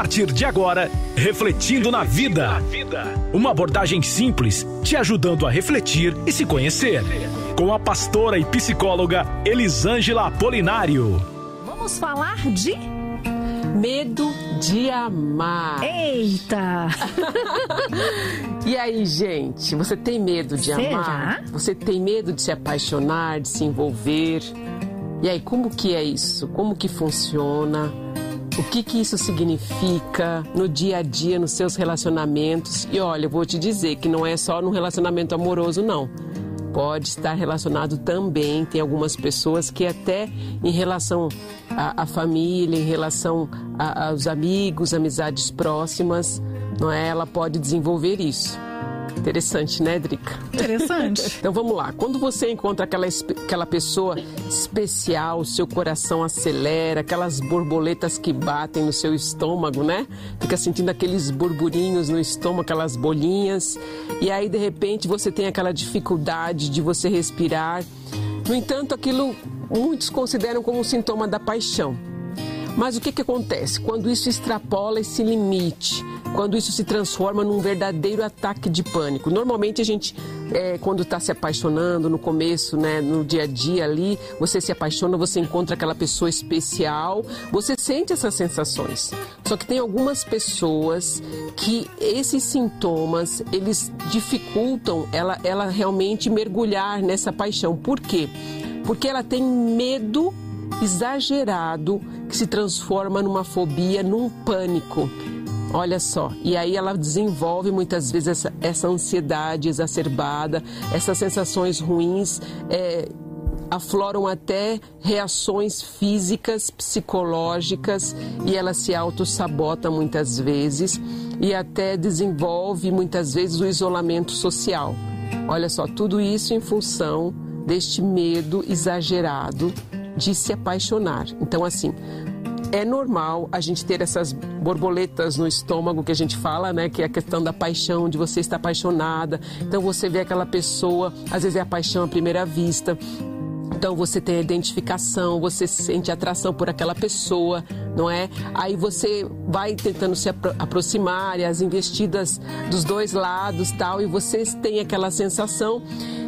partir de agora, Refletindo na Vida. Uma abordagem simples, te ajudando a refletir e se conhecer. Com a pastora e psicóloga Elisângela Apolinário. Vamos falar de Medo de amar. Eita! e aí, gente, você tem medo de Será? amar? Você tem medo de se apaixonar, de se envolver? E aí, como que é isso? Como que funciona? O que que isso significa no dia a dia, nos seus relacionamentos? E olha, eu vou te dizer que não é só no relacionamento amoroso, não. Pode estar relacionado também, tem algumas pessoas que até em relação à, família, em relação a- aos amigos, amizades próximas, não é? Ela pode desenvolver isso. Interessante, né, Drica? Interessante. Então vamos lá. Quando você encontra aquela, aquela pessoa especial, seu coração acelera, aquelas borboletas que batem no seu estômago, né? Fica sentindo aqueles burburinhos no estômago, aquelas bolinhas. E aí, de repente, você tem aquela dificuldade de você respirar. No entanto, aquilo muitos consideram como um sintoma da paixão. Mas o que, que acontece? Quando isso extrapola esse limite, quando isso se transforma num verdadeiro ataque de pânico. Normalmente a gente, é, quando está se apaixonando no começo, né, no dia a dia ali, você se apaixona, você encontra aquela pessoa especial, você sente essas sensações. Só que tem algumas pessoas que esses sintomas, eles dificultam ela, ela realmente mergulhar nessa paixão. Por quê? Porque ela tem medo exagerado que se transforma numa fobia, num pânico. Olha só, e aí ela desenvolve muitas vezes essa, essa ansiedade exacerbada, essas sensações ruins, é, afloram até reações físicas, psicológicas, e ela se autossabota muitas vezes e até desenvolve muitas vezes o isolamento social. Olha só, tudo isso em função deste medo exagerado de se apaixonar. Então, assim, é normal a gente ter essas borboletas no estômago que a gente fala, né? Que é a questão da paixão, de você estar apaixonada. Então você vê aquela pessoa, às vezes é a paixão à primeira vista. Então você tem a identificação, você sente atração por aquela pessoa, não é? Aí você vai tentando se apro- aproximar, e as investidas dos dois lados, tal, e vocês têm aquela sensação.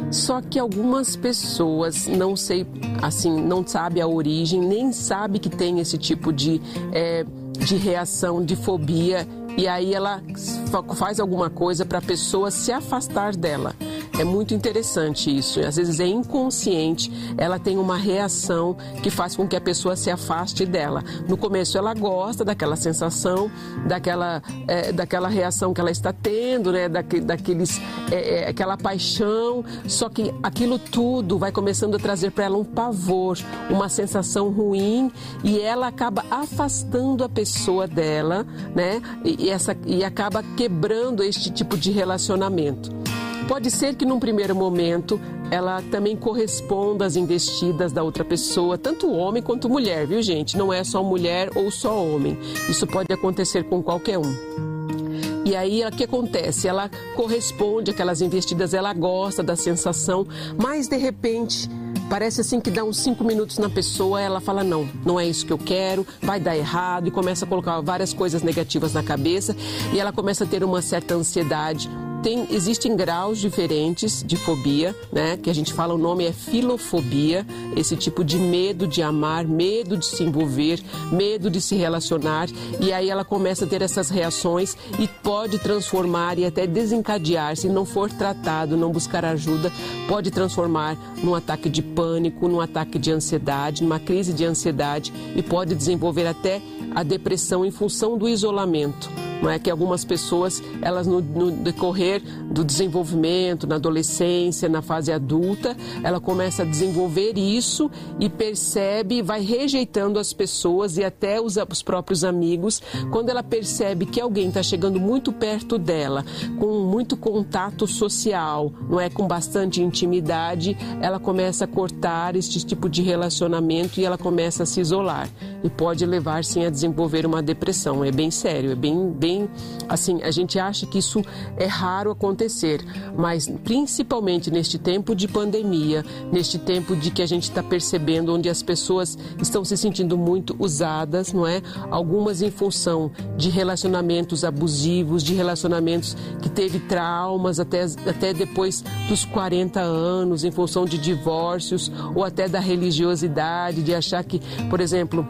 Só que algumas pessoas, não sei, assim, não sabe a origem, nem sabe que tem esse tipo de, eh, de reação, de fobia, e aí ela fa- faz alguma coisa para a pessoa se afastar dela. É muito interessante isso. Às vezes é inconsciente, ela tem uma reação que faz com que a pessoa se afaste dela. No começo ela gosta daquela sensação, daquela, eh, daquela reação que ela está tendo, né? Daque- daqueles, eh, eh, aquela paixão. Só que aquilo tudo vai começando a trazer para ela um pavor, uma sensação ruim e ela acaba afastando a pessoa dela, né? E essa, e acaba quebrando este tipo de relacionamento. Pode ser que num primeiro momento ela também corresponda às investidas da outra pessoa, tanto homem quanto mulher, viu gente? Não é só mulher ou só homem. Isso pode acontecer com qualquer um. E aí o que acontece? Ela corresponde àquelas investidas, ela gosta da sensação, mas de repente parece assim que dá uns cinco minutos na pessoa, ela fala não, não é isso que eu quero, vai dar errado e começa a colocar várias coisas negativas na cabeça e ela começa a ter uma certa ansiedade. Tem, existem graus diferentes de fobia, né? Que a gente fala, o nome é filofobia, esse tipo de medo de amar, medo de se envolver, medo de se relacionar, e aí ela começa a ter essas reações e pode transformar e até desencadear, se não for tratado, não buscar ajuda, pode transformar num ataque de pânico, num ataque de ansiedade, numa crise de ansiedade e pode desenvolver até a depressão em função do isolamento não é? Que algumas pessoas elas no, no, decorrer do desenvolvimento na adolescência na fase adulta. Ela começa a desenvolver isso e percebe vai rejeitando as pessoas e até os, os próprios amigos. Quando ela percebe que alguém está chegando muito perto dela com muito contato social não é? Com bastante intimidade ela começa a cortar este tipo de relacionamento e ela começa a se isolar. E pode levar sim a desenvolver uma depressão. É bem sério é bem bem assim, a gente acha que isso é raro raro acontecer, mas principalmente neste tempo de pandemia, neste tempo de que a gente está percebendo onde as pessoas estão se sentindo muito usadas, não é? Algumas em função de relacionamentos abusivos, de relacionamentos que teve traumas até, até depois dos 40 anos, em função de divórcios ou até da religiosidade, de achar que, por exemplo,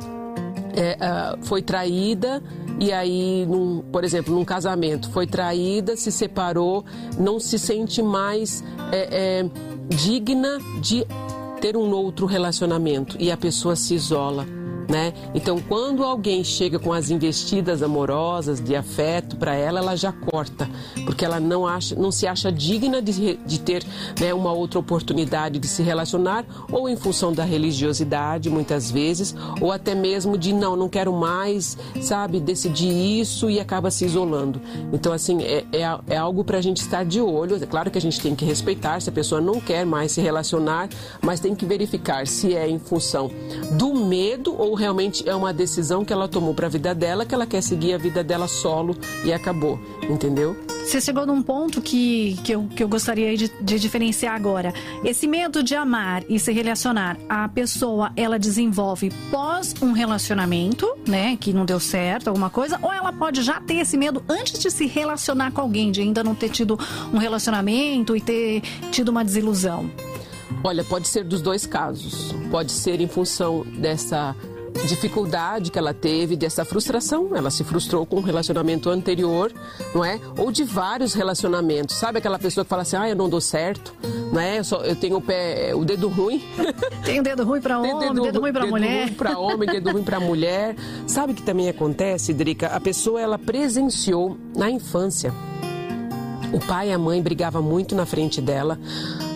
é, uh, foi traída e aí, num, por exemplo, num casamento, foi traída, se separou, não se sente mais é, é, digna de ter um outro relacionamento e a pessoa se isola né? Então, quando alguém chega com as investidas amorosas de afeto para ela, ela já corta, porque ela não acha, não se acha digna de, de ter né, uma outra oportunidade de se relacionar, ou em função da religiosidade, muitas vezes, ou até mesmo de não, não quero mais, sabe, decidir isso e acaba se isolando. Então, assim, é, é, é algo para a gente estar de olho. É claro que a gente tem que respeitar se a pessoa não quer mais se relacionar, mas tem que verificar se é em função do medo ou realmente é uma decisão que ela tomou para a vida dela, que ela quer seguir a vida dela solo e acabou, entendeu? Você chegou num ponto que, que, eu, que eu gostaria de, de diferenciar agora. Esse medo de amar e se relacionar, a pessoa ela desenvolve pós um relacionamento, né, que não deu certo, alguma coisa, ou ela pode já ter esse medo antes de se relacionar com alguém, de ainda não ter tido um relacionamento e ter tido uma desilusão? Olha, pode ser dos dois casos. Pode ser em função dessa dificuldade que ela teve, dessa frustração. Ela se frustrou com um relacionamento anterior, não é? Ou de vários relacionamentos. Sabe aquela pessoa que fala assim: ah, eu não dou certo, não é? Eu, só, eu tenho o pé, o dedo ruim. Tem o dedo ruim para homem, dedo, dedo ruim para mulher. Dedo ruim para homem, dedo ruim para mulher. Sabe o que também acontece, Drica? A pessoa ela presenciou na infância. O pai e a mãe brigavam muito na frente dela.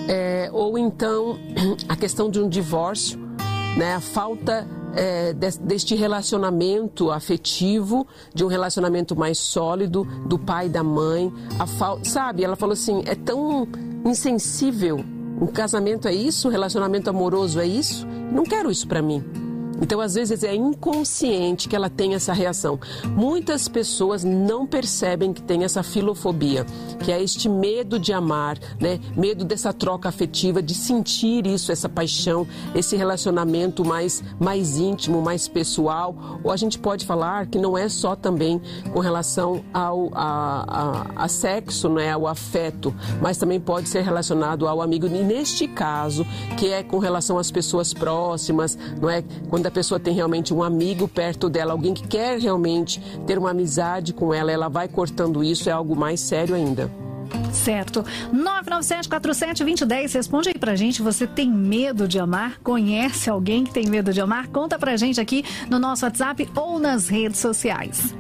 É, ou então a questão de um divórcio, né? A falta é, deste relacionamento afetivo, de um relacionamento mais sólido do pai e da mãe. A fal... Sabe, ela falou assim: é tão insensível. Um casamento é isso, um relacionamento amoroso é isso. Não quero isso para mim. Então, às vezes, é inconsciente que ela tem essa reação. Muitas pessoas não percebem que tem essa filofobia, que é este medo de amar, né? medo dessa troca afetiva, de sentir isso, essa paixão, esse relacionamento mais, mais íntimo, mais pessoal. Ou a gente pode falar que não é só também com relação ao a, a, a sexo, né? ao afeto, mas também pode ser relacionado ao amigo. E neste caso, que é com relação às pessoas próximas, não é? Quando a pessoa tem realmente um amigo perto dela, alguém que quer realmente ter uma amizade com ela, ela vai cortando isso, é algo mais sério ainda. Certo. 997-47-2010, responde aí pra gente. Você tem medo de amar? Conhece alguém que tem medo de amar? Conta pra gente aqui no nosso WhatsApp ou nas redes sociais.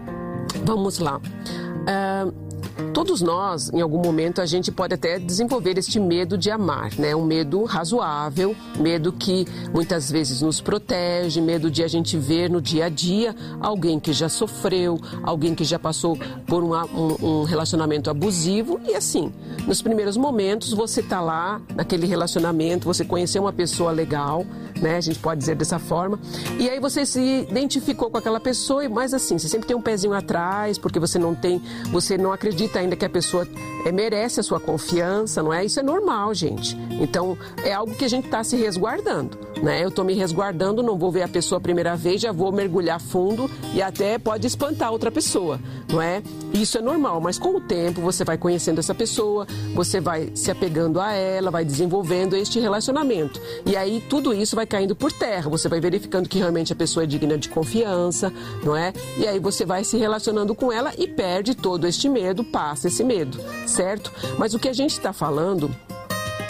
Vamos lá. Uh Todos nós, em algum momento, a gente pode até desenvolver este medo de amar, né? Um medo razoável, medo que muitas vezes nos protege, medo de a gente ver no dia a dia alguém que já sofreu, alguém que já passou por um, um, um relacionamento abusivo e assim, nos primeiros momentos você tá lá naquele relacionamento, você conheceu uma pessoa legal, né? A gente pode dizer dessa forma, e aí você se identificou com aquela pessoa, mas assim, você sempre tem um pezinho atrás porque você não tem, você não acredita ainda que a pessoa é, merece a sua confiança, não é? Isso é normal, gente. Então, é algo que a gente está se resguardando, né? Eu estou me resguardando, não vou ver a pessoa a primeira vez, já vou mergulhar fundo e até pode espantar outra pessoa, não é? Isso é normal, mas com o tempo você vai conhecendo essa pessoa, você vai se apegando a ela, vai desenvolvendo este relacionamento. E aí tudo isso vai caindo por terra, você vai verificando que realmente a pessoa é digna de confiança, não é? E aí você vai se relacionando com ela e perde todo este medo, passa esse medo, certo? Mas o que a gente está falando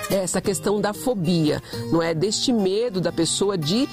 essa questão da fobia, não é? Deste medo da pessoa de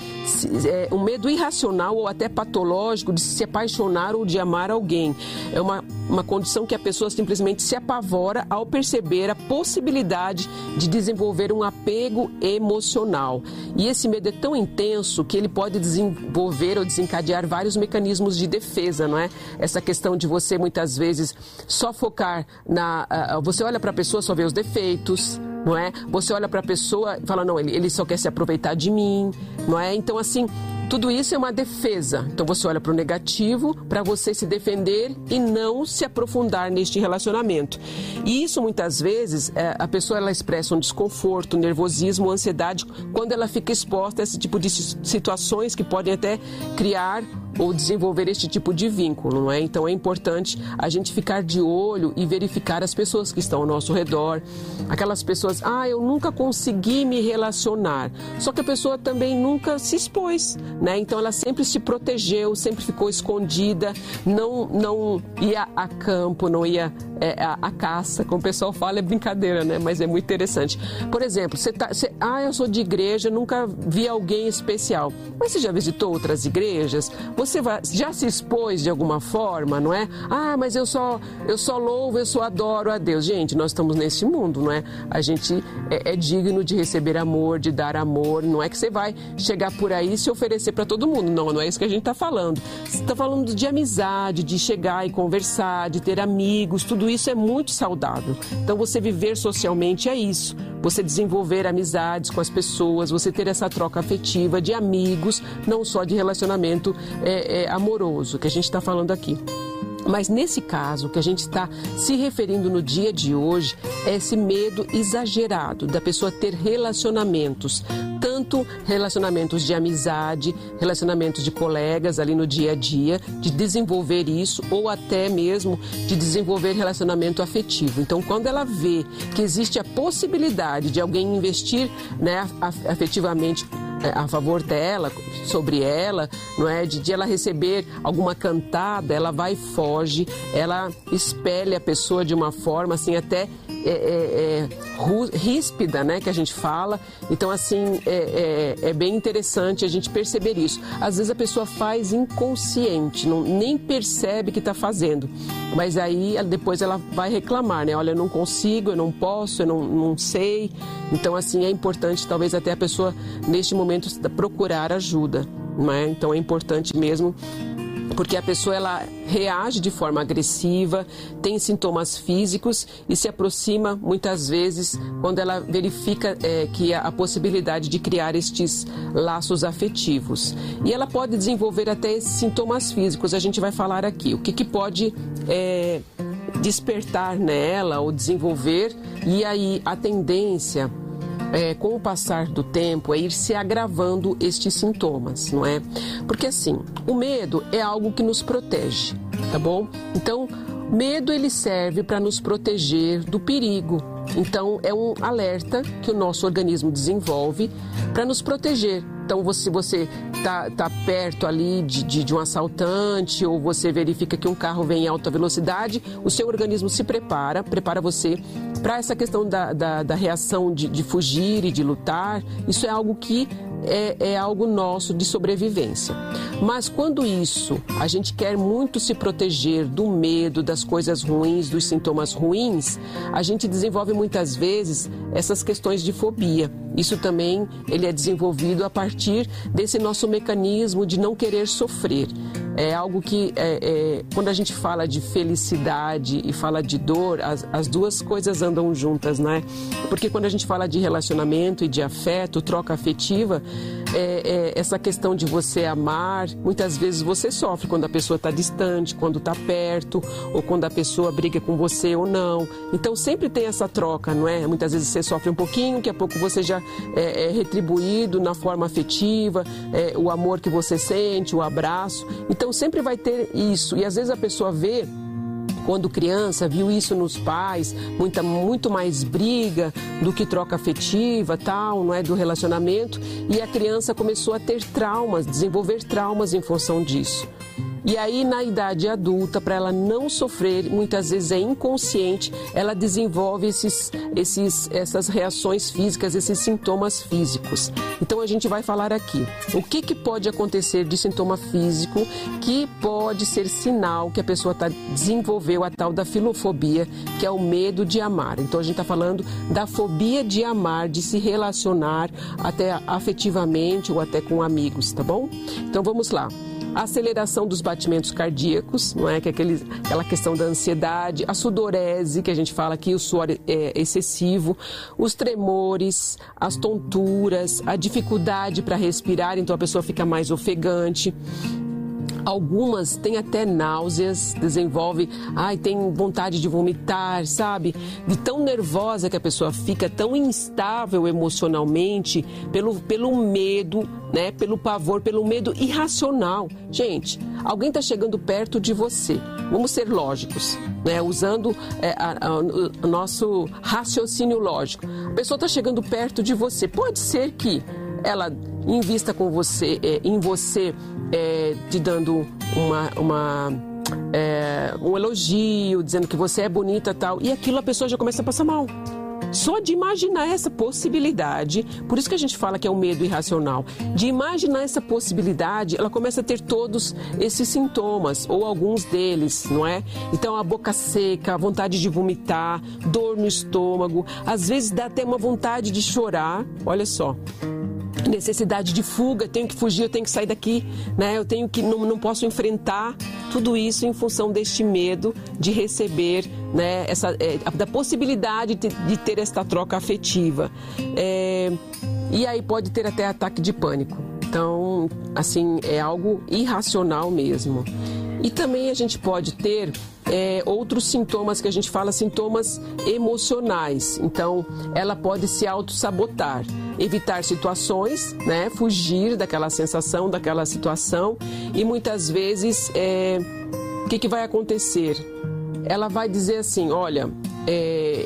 é, um medo irracional ou até patológico de se apaixonar ou de amar alguém. É uma, uma condição que a pessoa simplesmente se apavora ao perceber a possibilidade de desenvolver um apego emocional. E esse medo é tão intenso que ele pode desenvolver ou desencadear vários mecanismos de defesa, não é? Essa questão de você muitas vezes só focar na. Uh, você olha para a pessoa, só vê os defeitos não é? Você olha para a pessoa e fala, não, ele, ele só quer se aproveitar de mim, não é? Então, assim, Tudo isso é uma defesa. Então você olha para o negativo para você se defender e não se aprofundar neste relacionamento. E isso muitas vezes é, a pessoa ela expressa um desconforto, nervosismo, ansiedade quando ela fica exposta a esse tipo de situações que podem até criar ou desenvolver este tipo de vínculo, não é? Então é importante a gente ficar de olho e verificar as pessoas que estão ao nosso redor. Aquelas pessoas, ah, eu nunca consegui me relacionar. Só que a pessoa também nunca se expôs, né? Então ela sempre se protegeu, sempre ficou escondida, não não ia a campo, não ia é, a, a, caça, como o pessoal fala, é brincadeira, né? Mas é muito interessante. Por exemplo, você tá, você, ah, eu sou de igreja, nunca vi alguém especial. Mas você já visitou outras igrejas? Você vai, já se expôs de alguma forma, não é? Ah, mas eu só, eu só louvo, eu só adoro a Deus. Gente, nós estamos nesse mundo, não é? A gente é, é digno de receber amor, de dar amor. Não é que você vai chegar por aí e se oferecer para todo mundo. Não, não é isso que a gente está falando. Você está falando de amizade, de chegar e conversar, de ter amigos, tudo isso é muito saudável. Então, você viver socialmente é isso. Você desenvolver amizades com as pessoas, você ter essa troca afetiva de amigos, não só de relacionamento é, é, amoroso, que a gente está falando aqui. Mas nesse caso, que a gente está se referindo no dia de hoje, é esse medo exagerado da pessoa ter relacionamentos, tanto relacionamentos de amizade, relacionamentos de colegas ali no dia a dia, de desenvolver isso, ou até mesmo de desenvolver relacionamento afetivo. Então, quando ela vê que existe a possibilidade de alguém investir né, afetivamente é, a favor dela, sobre ela, não é? De, de ela receber alguma cantada, ela vai e foge, ela espelha a pessoa de uma forma assim até é, é, é, ríspida, né, que a gente fala. Então, assim, é, é, é, bem interessante a gente perceber isso. Às vezes a pessoa faz inconsciente, não, nem percebe que está fazendo. Mas aí depois ela vai reclamar, né? Olha, eu não consigo, eu não posso, eu não, não sei. Então, assim, é importante talvez até a pessoa, neste momento, procurar ajuda. Né? Então é importante mesmo porque a pessoa ela reage de forma agressiva, tem sintomas físicos e se aproxima muitas vezes quando ela verifica é, que há a possibilidade de criar estes laços afetivos. E ela pode desenvolver até esses sintomas físicos, a gente vai falar aqui. O que, que pode é, despertar nela ou desenvolver, e aí a tendência é, com o passar do tempo, é ir se agravando estes sintomas, não é? Porque assim, o medo é algo que nos protege, tá bom? Então, medo ele serve para nos proteger do perigo. Então, é um alerta que o nosso organismo desenvolve para nos proteger. Então, se você está tá perto ali de, de, de, um assaltante ou você verifica que um carro vem em alta velocidade, o seu organismo se prepara, prepara você para essa questão da, da, da reação de, de, fugir e de lutar, isso é algo que é, é algo nosso de sobrevivência. Mas quando isso, a gente quer muito se proteger do medo, das coisas ruins, dos sintomas ruins, a gente desenvolve muitas vezes essas questões de fobia. Isso também ele é desenvolvido a partir desse nosso mecanismo de não querer sofrer. É algo que, é, é, quando a gente fala de felicidade e fala de dor, as, as duas coisas andam juntas, né? Porque quando a gente fala de relacionamento e de afeto, troca afetiva, é, é essa questão de você amar, muitas vezes você sofre quando a pessoa está distante, quando está perto, ou quando a pessoa briga com você ou não. Então sempre tem essa troca, não é? Muitas vezes você sofre um pouquinho, daqui a pouco você já é, é retribuído na forma afetiva, é, o amor que você sente, o abraço. Então sempre vai ter isso. E às vezes a pessoa vê quando criança viu isso nos pais, muita, muito mais briga do que troca afetiva, tal, não é do relacionamento, e a criança começou a ter traumas, desenvolver traumas em função disso. E aí, na idade adulta, para ela não sofrer, muitas vezes é inconsciente, ela desenvolve esses, esses, essas reações físicas, esses sintomas físicos. Então, a gente vai falar aqui o que, que pode acontecer de sintoma físico que pode ser sinal que a pessoa tá, desenvolveu a tal da filofobia, que é o medo de amar. Então, a gente está falando da fobia de amar, de se relacionar até afetivamente ou até com amigos, tá bom? Então, vamos lá. aceleração dos batimentos cardíacos, não é? Que é aquele, aquela questão da ansiedade, a sudorese, que a gente fala aqui, o suor é, excessivo, os tremores, as tonturas, a dificuldade para respirar, então a pessoa fica mais ofegante. Algumas têm até náuseas, desenvolve, ai, tem vontade de vomitar, sabe? De tão nervosa que a pessoa fica, tão instável emocionalmente, pelo, pelo medo, né? Pelo pavor, pelo medo irracional. Gente, alguém está chegando perto de você. Vamos ser lógicos, né? Usando é, a, a, o nosso raciocínio lógico. A pessoa está chegando perto de você. Pode ser que ela invista com você, é, em você é, te dando uma, uma é, um elogio, dizendo que você é bonita tal, e aquilo a pessoa já começa a passar mal. Só de imaginar essa possibilidade, por isso que a gente fala que é o um medo irracional, de imaginar essa possibilidade, ela começa a ter todos esses sintomas, ou alguns deles, não é? Então, a boca seca, a vontade de vomitar, dor no estômago, às vezes dá até uma vontade de chorar, olha só necessidade de fuga, tenho que fugir, eu tenho que sair daqui, né? Eu tenho que não, não posso enfrentar tudo isso em função deste medo de receber, né? Essa é, da possibilidade de, de, ter esta troca afetiva. É, e aí pode ter até ataque de pânico. Então, assim, é algo irracional mesmo. E também a gente pode ter é, outros sintomas que a gente fala sintomas emocionais. Então, ela pode se auto-sabotar, evitar situações, né, fugir daquela sensação, daquela situação. E muitas vezes, é, o que, que vai acontecer? Ela vai dizer assim: olha, é,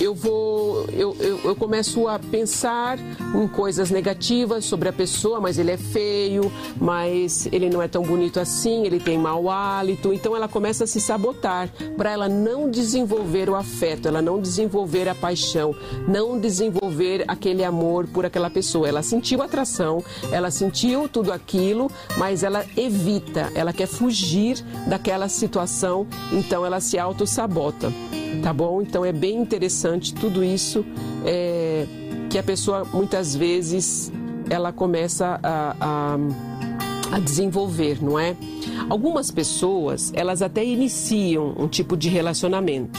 eu vou, eu, eu, eu, começo a pensar em coisas negativas sobre a pessoa, mas ele é feio, mas ele não é tão bonito assim, ele tem mau hálito. Então ela começa a se sabotar para ela não desenvolver o afeto, ela não desenvolver a paixão, não desenvolver aquele amor por aquela pessoa. Ela sentiu atração, ela sentiu tudo aquilo, mas ela evita, ela quer fugir daquela situação, então ela se auto-sabota tá bom? Então é bem interessante tudo isso é, que a pessoa muitas vezes ela começa a, a, a desenvolver, não é? Algumas pessoas elas até iniciam um tipo de relacionamento,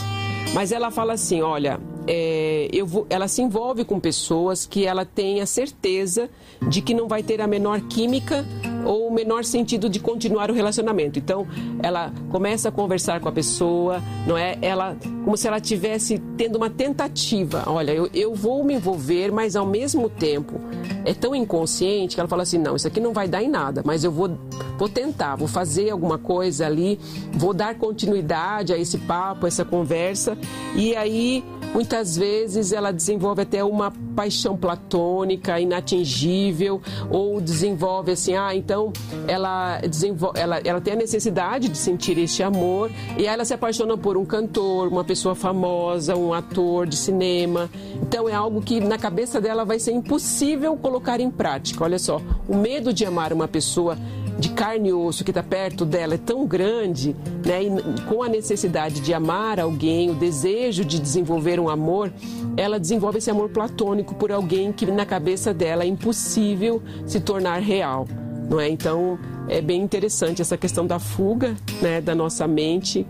mas ela fala assim, olha, é, eu vou, ela se envolve com pessoas que ela tem a certeza de que não vai ter a menor química ou o menor sentido de continuar o relacionamento. Então, ela começa a conversar com a pessoa, não é? Ela como se ela tivesse tendo uma tentativa. Olha, eu, eu vou me envolver, mas ao mesmo tempo é tão inconsciente que ela fala assim: não, isso aqui não vai dar em nada, mas eu vou, vou tentar, vou fazer alguma coisa ali, vou dar continuidade a esse papo, a essa conversa, e aí muitas vezes ela desenvolve até uma paixão platônica, inatingível, ou desenvolve assim: ah, então ela, desenvolve, ela, ela tem a necessidade de sentir este amor, e aí ela se apaixona por um cantor, uma pessoa famosa, um ator de cinema. Então é algo que na cabeça dela vai ser impossível colocar em prática. Olha só, o medo de amar uma pessoa de carne e osso que está perto dela é tão grande, né? E com a necessidade de amar alguém, o desejo de desenvolver um amor, ela desenvolve esse amor platônico por alguém que na cabeça dela é impossível se tornar real, não é? Então é bem interessante essa questão da fuga, né, da nossa mente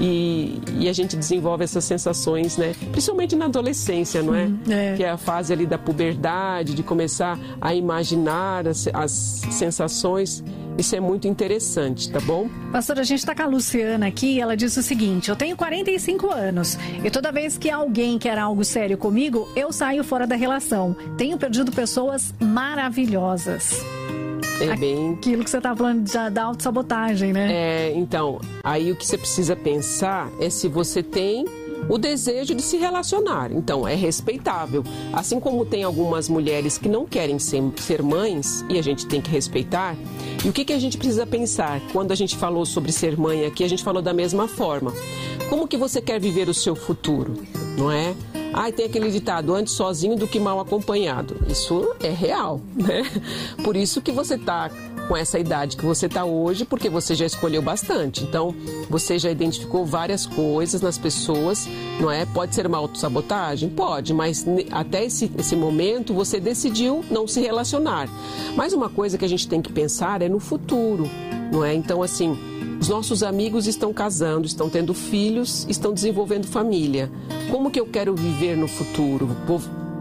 e, e, a gente desenvolve essas sensações, né? Principalmente na adolescência, não é? é? Que é a fase ali da puberdade, de começar a imaginar as, as sensações. Isso é muito interessante, tá bom? Pastora, a gente está com a Luciana aqui ela disse o seguinte: eu tenho 45 anos e toda vez que alguém quer algo sério comigo, eu saio fora da relação. Tenho perdido pessoas maravilhosas. É bem... Aquilo que você está falando da, da autossabotagem, né? É, então, aí o que você precisa pensar é se você tem o desejo de se relacionar. Então, é respeitável. Assim como tem algumas mulheres que não querem ser, ser mães, e a gente tem que respeitar. E o que, que a gente precisa pensar? Quando a gente falou sobre ser mãe aqui, a gente falou da mesma forma. Como que você quer viver o seu futuro? Não é? Ah, tem aquele ditado, antes sozinho do que mal acompanhado. Isso é real, né? Por isso que você está com essa idade que você está hoje, porque você já escolheu bastante. Então, você já identificou várias coisas nas pessoas, não é? Pode ser uma autossabotagem? Pode, mas até esse, esse momento você decidiu não se relacionar. Mas uma coisa que a gente tem que pensar é no futuro. não é? Então, assim, os nossos amigos estão casando, estão tendo filhos, estão desenvolvendo família. Como que eu quero viver no futuro?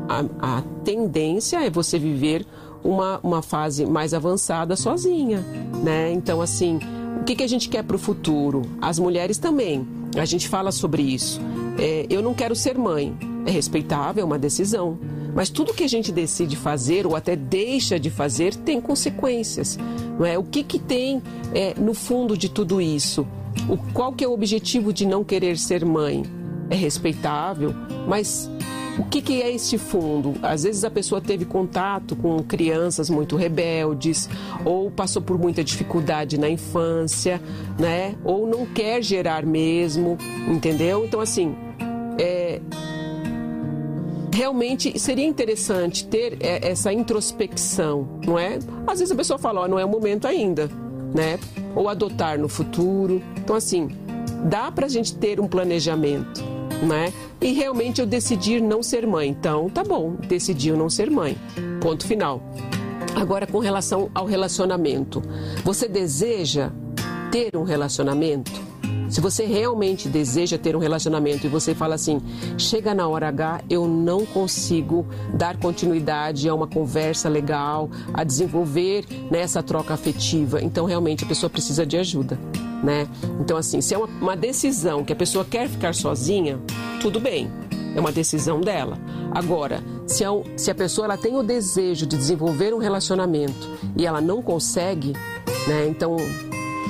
A, a tendência é você viver uma, uma fase mais avançada sozinha, né? Então, assim, o que, que a gente quer para o futuro? As mulheres também. A gente fala sobre isso. É, eu não quero ser mãe. É respeitável, é uma decisão. Mas tudo que a gente decide fazer ou até deixa de fazer tem consequências. Não é? O que, que tem é, no fundo de tudo isso? O, qual que é o objetivo de não querer ser mãe? É respeitável, mas o que, que, é este fundo? Às vezes a pessoa teve contato com crianças muito rebeldes, ou passou por muita dificuldade na infância, né? Ou não quer gerar mesmo, entendeu? Então, assim, é, realmente seria interessante ter é, essa introspecção, não é? Às vezes a pessoa fala, ó, não é o momento ainda, né? Ou adotar no futuro. Então, assim, dá para a gente ter um planejamento, né? E realmente eu decidir não ser mãe. Então, tá bom, decidiu não ser mãe. Ponto final. Agora, com relação ao relacionamento, você deseja ter um relacionamento? Se você realmente deseja ter um relacionamento e você fala assim, chega na hora H, eu não consigo dar continuidade a uma conversa legal, a desenvolver nessa troca afetiva, então realmente a pessoa precisa de ajuda. Né? Então, assim, se é uma, uma decisão que a pessoa quer ficar sozinha, tudo bem, é uma decisão dela. Agora, se a, se a pessoa ela tem o desejo de desenvolver um relacionamento e ela não consegue, né? Então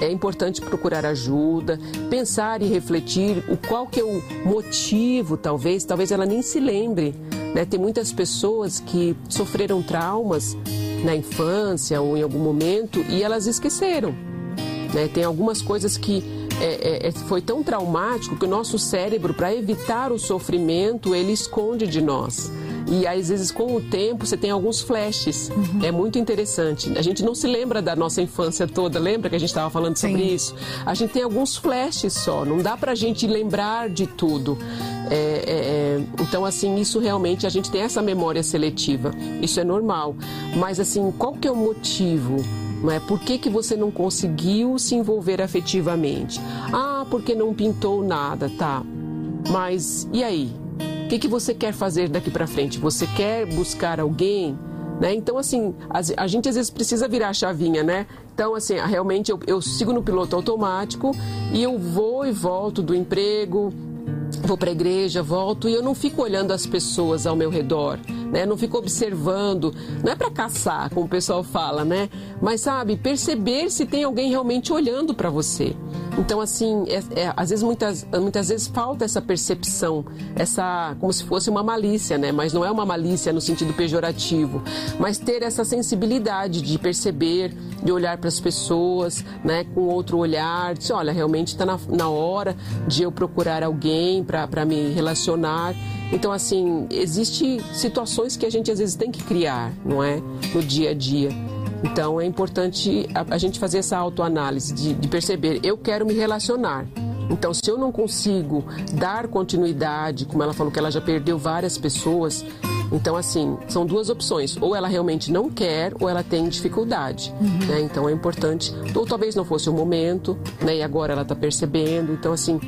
é importante procurar ajuda, pensar e refletir o qual que é o motivo, talvez, talvez ela nem se lembre. Né? Tem muitas pessoas que sofreram traumas na infância ou em algum momento e elas esqueceram. Né? Tem algumas coisas que é, é, é foi tão traumático que o nosso cérebro, para evitar o sofrimento, ele esconde de nós. E às vezes, com o tempo, você tem alguns flashes. Uhum. É muito interessante. A gente não se lembra da nossa infância toda, lembra que a gente estava falando sobre Sim. isso? A gente tem alguns flashes só, não dá pra gente lembrar de tudo. É, é, é, então, assim, isso realmente, a gente tem essa memória seletiva. Isso é normal. Mas, assim, qual que é o motivo? Não é? Por que, que você não conseguiu se envolver afetivamente? Ah, porque não pintou nada, tá. Mas e aí? O que, que você quer fazer daqui para frente? Você quer buscar alguém? Né? Então, assim, a, gente às vezes precisa virar a chavinha, né? Então, assim, realmente eu, eu sigo no piloto automático e eu vou e volto do emprego, vou para a igreja, volto e eu não fico olhando as pessoas ao meu redor, né? Não fico observando, não é para caçar, como o pessoal fala, né? Mas sabe, perceber se tem alguém realmente olhando para você. Então, assim, é, é, às vezes, muitas, muitas vezes falta essa percepção, essa, como se fosse uma malícia, né? Mas não é uma malícia no sentido pejorativo, mas ter essa sensibilidade de perceber, de olhar para as pessoas, né? Com outro olhar, dizer, olha, realmente está na, na hora de eu procurar alguém para me relacionar. Então, assim, existe situações que a gente às vezes tem que criar, não é? No dia a dia. Então é importante a, a gente fazer essa autoanálise de, de perceber, eu quero me relacionar. Então, se eu não consigo dar continuidade, como ela falou que ela já perdeu várias pessoas, então, assim, são duas opções. Ou ela realmente não quer, ou ela tem dificuldade. Uhum. Né? Então, é importante. Ou talvez não fosse o momento, né? E agora ela está percebendo. Então, assim,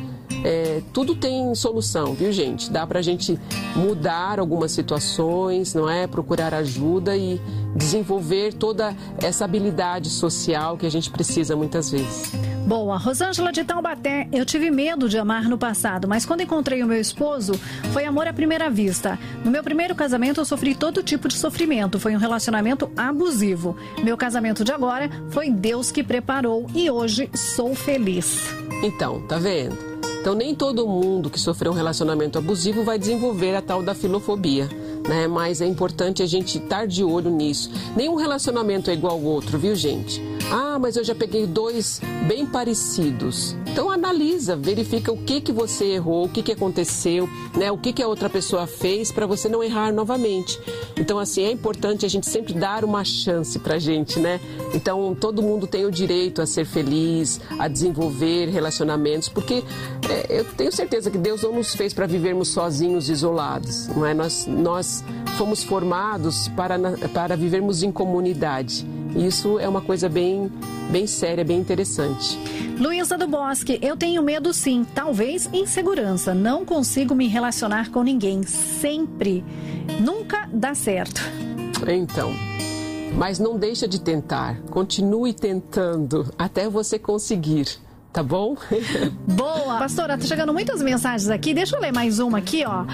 é, tudo tem solução, viu, gente? Dá pra gente mudar algumas situações, não é? Procurar ajuda e desenvolver toda essa habilidade social que a gente precisa muitas vezes. Boa, Rosângela de Taubaté, eu tive medo de amar no passado, mas quando encontrei o meu esposo, foi amor à primeira vista. No meu primeiro casamento, eu sofri todo tipo de sofrimento, foi um relacionamento abusivo. Meu casamento de agora foi Deus que preparou e hoje sou feliz. Então, tá vendo? Então, nem todo mundo que sofreu um relacionamento abusivo vai desenvolver a tal da filofobia, né? Mas é importante a gente estar de olho nisso. Nenhum relacionamento é igual ao outro, viu, gente? Ah, mas eu já peguei dois bem parecidos. Então analisa, verifica o que que você errou, o que que aconteceu, né? O que que a outra pessoa fez para você não errar novamente. Então assim é importante a gente sempre dar uma chance para gente, né? Então todo mundo tem o direito a ser feliz, a desenvolver relacionamentos, porque é, eu tenho certeza que Deus não nos fez para vivermos sozinhos, isolados, não é? Nós nós fomos formados para para vivermos em comunidade. Isso é uma coisa bem, bem séria, bem interessante. Luísa do Bosque, eu tenho medo sim, talvez insegurança. Não consigo me relacionar com ninguém. Sempre. Nunca dá certo. Então, mas não deixa de tentar. Continue tentando até você conseguir. Tá bom? Boa! Pastora, tá chegando muitas mensagens aqui. Deixa eu ler mais uma aqui, ó.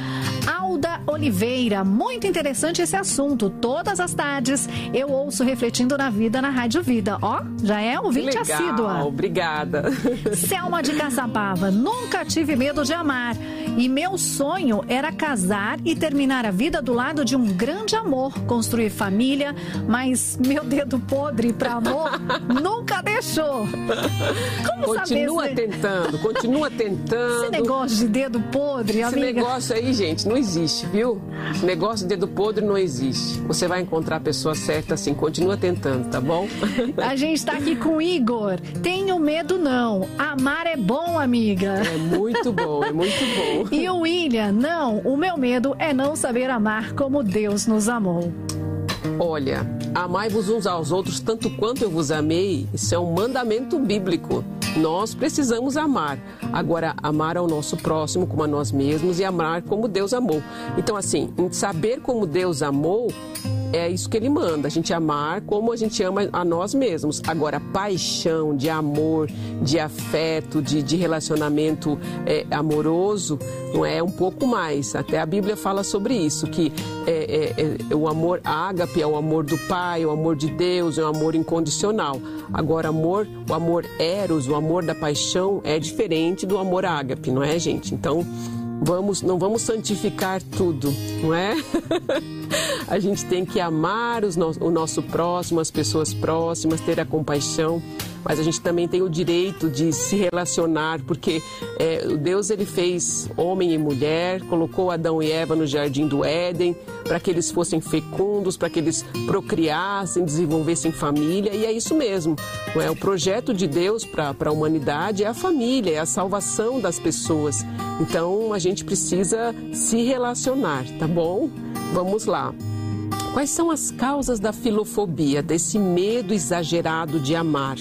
Alda Oliveira, muito interessante esse assunto. Todas as tardes eu ouço Refletindo na Vida na Rádio Vida. Ó, já é ouvinte Legal, assídua. Obrigada. Selma de Caçapava, nunca tive medo de amar. E meu sonho era casar e terminar a vida do lado de um grande amor, construir família, mas meu dedo podre para amor nunca deixou. Como continua saber? tentando, continua tentando. Esse negócio de dedo podre, amiga. Esse negócio aí, gente, não existe, viu? Negócio de dedo podre não existe. Você vai encontrar a pessoa certa assim, continua tentando, tá bom? A gente tá aqui com o Igor. Tenho medo não. Amar é bom, amiga. É muito bom, é muito bom. E o William, não, o meu medo é não saber amar como Deus nos amou. Olha, amai-vos uns aos outros tanto quanto eu vos amei, isso é um mandamento bíblico. Nós precisamos amar. Agora, amar ao nosso próximo como a nós mesmos e amar como Deus amou. Então, assim, saber como Deus amou é isso que ele manda, a gente amar como a gente ama a nós mesmos. Agora, paixão, de amor, de afeto, de, de relacionamento é, amoroso, não é um pouco mais. Até a Bíblia fala sobre isso, que é, é, é, o amor ágape é o amor do Pai, o amor de Deus, é o amor incondicional. Agora, amor, o amor eros, o amor da paixão é diferente do amor ágape, não é, gente? Então, vamos, não vamos santificar tudo, não é? a gente tem que amar no, o nosso próximo, as pessoas próximas, ter a compaixão mas a gente também tem o direito de se relacionar, porque é, Deus ele fez homem e mulher, colocou Adão e Eva no jardim do Éden para que eles fossem fecundos, para que eles procriassem, desenvolvessem família, e é isso mesmo. Não é? O projeto de Deus para a humanidade é a família, é a salvação das pessoas. Então a gente precisa se relacionar, tá bom? Vamos lá. Quais são as causas da filofobia, desse medo exagerado de amar?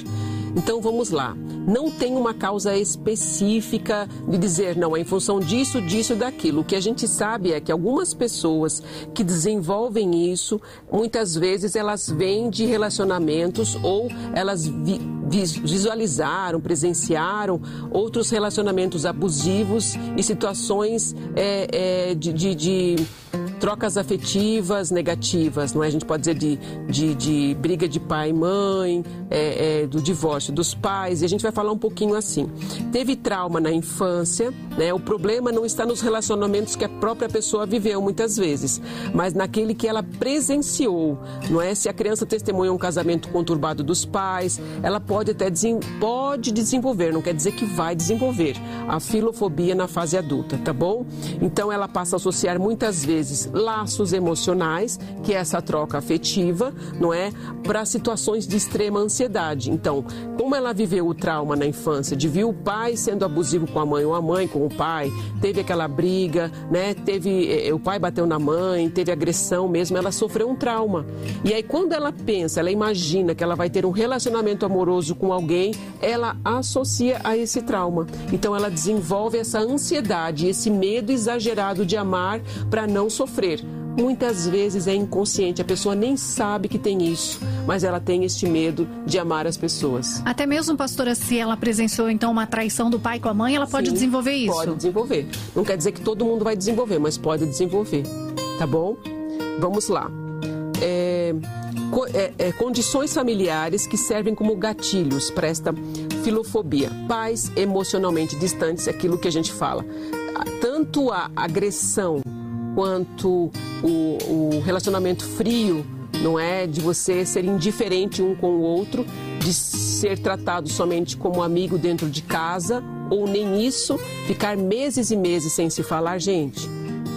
Então vamos lá. Não tem uma causa específica de dizer, não, é em função disso, disso e daquilo. O que a gente sabe é que algumas pessoas que desenvolvem isso, muitas vezes elas vêm de relacionamentos ou elas vi visualizaram, presenciaram outros relacionamentos abusivos e situações é, é, de, de, de trocas afetivas negativas, não é? A gente pode dizer de, de, de briga de pai e mãe, é, é, do divórcio dos pais, e a gente vai falar um pouquinho assim. Teve trauma na infância, né? O problema não está nos relacionamentos que a própria pessoa viveu muitas vezes, mas naquele que ela presenciou, não é? Se a criança testemunha um casamento conturbado dos pais, ela pode até pode desenvolver, não quer dizer que vai desenvolver a filofobia na fase adulta, tá bom? Então ela passa a associar muitas vezes laços emocionais, que é essa troca afetiva, não é? Para situações de extrema ansiedade. Então, como ela viveu o trauma na infância, de ver o pai sendo abusivo com a mãe ou a mãe com o pai, teve aquela briga, né? Teve eh, o pai bateu na mãe, teve agressão mesmo, ela sofreu um trauma. E aí quando ela pensa, ela imagina que ela vai ter um relacionamento amoroso com alguém, ela associa a esse trauma. Então ela desenvolve essa ansiedade, esse medo exagerado de amar para não sofrer. Muitas vezes é inconsciente, a pessoa nem sabe que tem isso, mas ela tem este medo de amar as pessoas. Até mesmo, pastora, se ela presenciou então uma traição do pai com a mãe, ela pode Sim, desenvolver isso? Pode desenvolver. Não quer dizer que todo mundo vai desenvolver, mas pode desenvolver. Tá bom? Vamos lá. É, é, é, condições familiares que servem como gatilhos para esta filofobia. Pais emocionalmente distantes, é aquilo que a gente fala. Tanto a agressão quanto o, o relacionamento frio, não é? De você ser indiferente um com o outro, de ser tratado somente como amigo dentro de casa, ou nem isso, ficar meses e meses sem se falar, gente.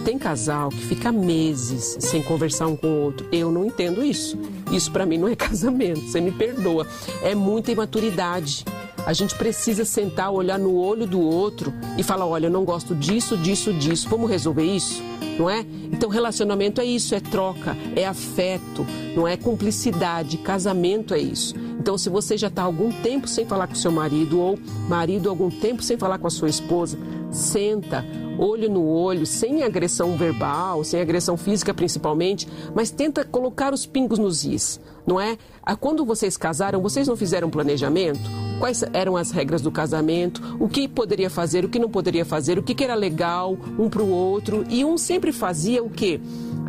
Tem casal que fica meses sem conversar um com o outro. Eu não entendo isso. Isso para mim não é casamento. Você me perdoa. É muita imaturidade A gente precisa sentar, olhar no olho do outro e falar: olha, eu não gosto disso, disso, disso, vamos resolver isso? Não é? Então, relacionamento é isso: é troca, é afeto, não é cumplicidade. Casamento é isso. Então, se você já está algum tempo sem falar com seu marido, ou marido algum tempo sem falar com a sua esposa, senta, olho no olho, sem agressão verbal, sem agressão física principalmente, mas tenta colocar os pingos nos is, não é? Ah, quando vocês casaram, vocês não fizeram planejamento? Quais eram as regras do casamento? O que poderia fazer, o que não poderia fazer, o que era legal um para o outro? E um sempre fazia o quê?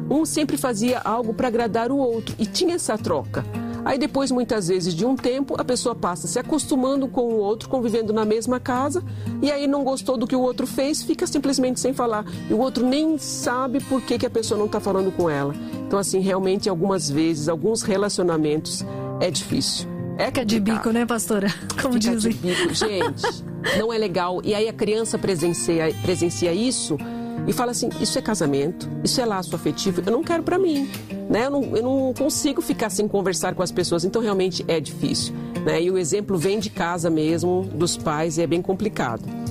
Um sempre fazia algo para agradar o outro e tinha essa troca. Aí depois, muitas vezes, de um tempo, a pessoa passa se acostumando com o outro, convivendo na mesma casa, e aí não gostou do que o outro fez, fica simplesmente sem falar. E o outro nem sabe por que, que a pessoa não está falando com ela. Então, assim, realmente, algumas vezes, alguns relacionamentos é difícil. É Fica de bico, né, pastora? Como Fica dizem. de bico. Gente, não é legal. E aí a criança presencia, presencia isso e fala assim: isso é casamento, isso é laço afetivo, eu não quero para mim. Né? Eu, não, eu não consigo ficar sem conversar com as pessoas, então realmente é difícil. Né? E o exemplo vem de casa mesmo, dos pais, e é bem complicado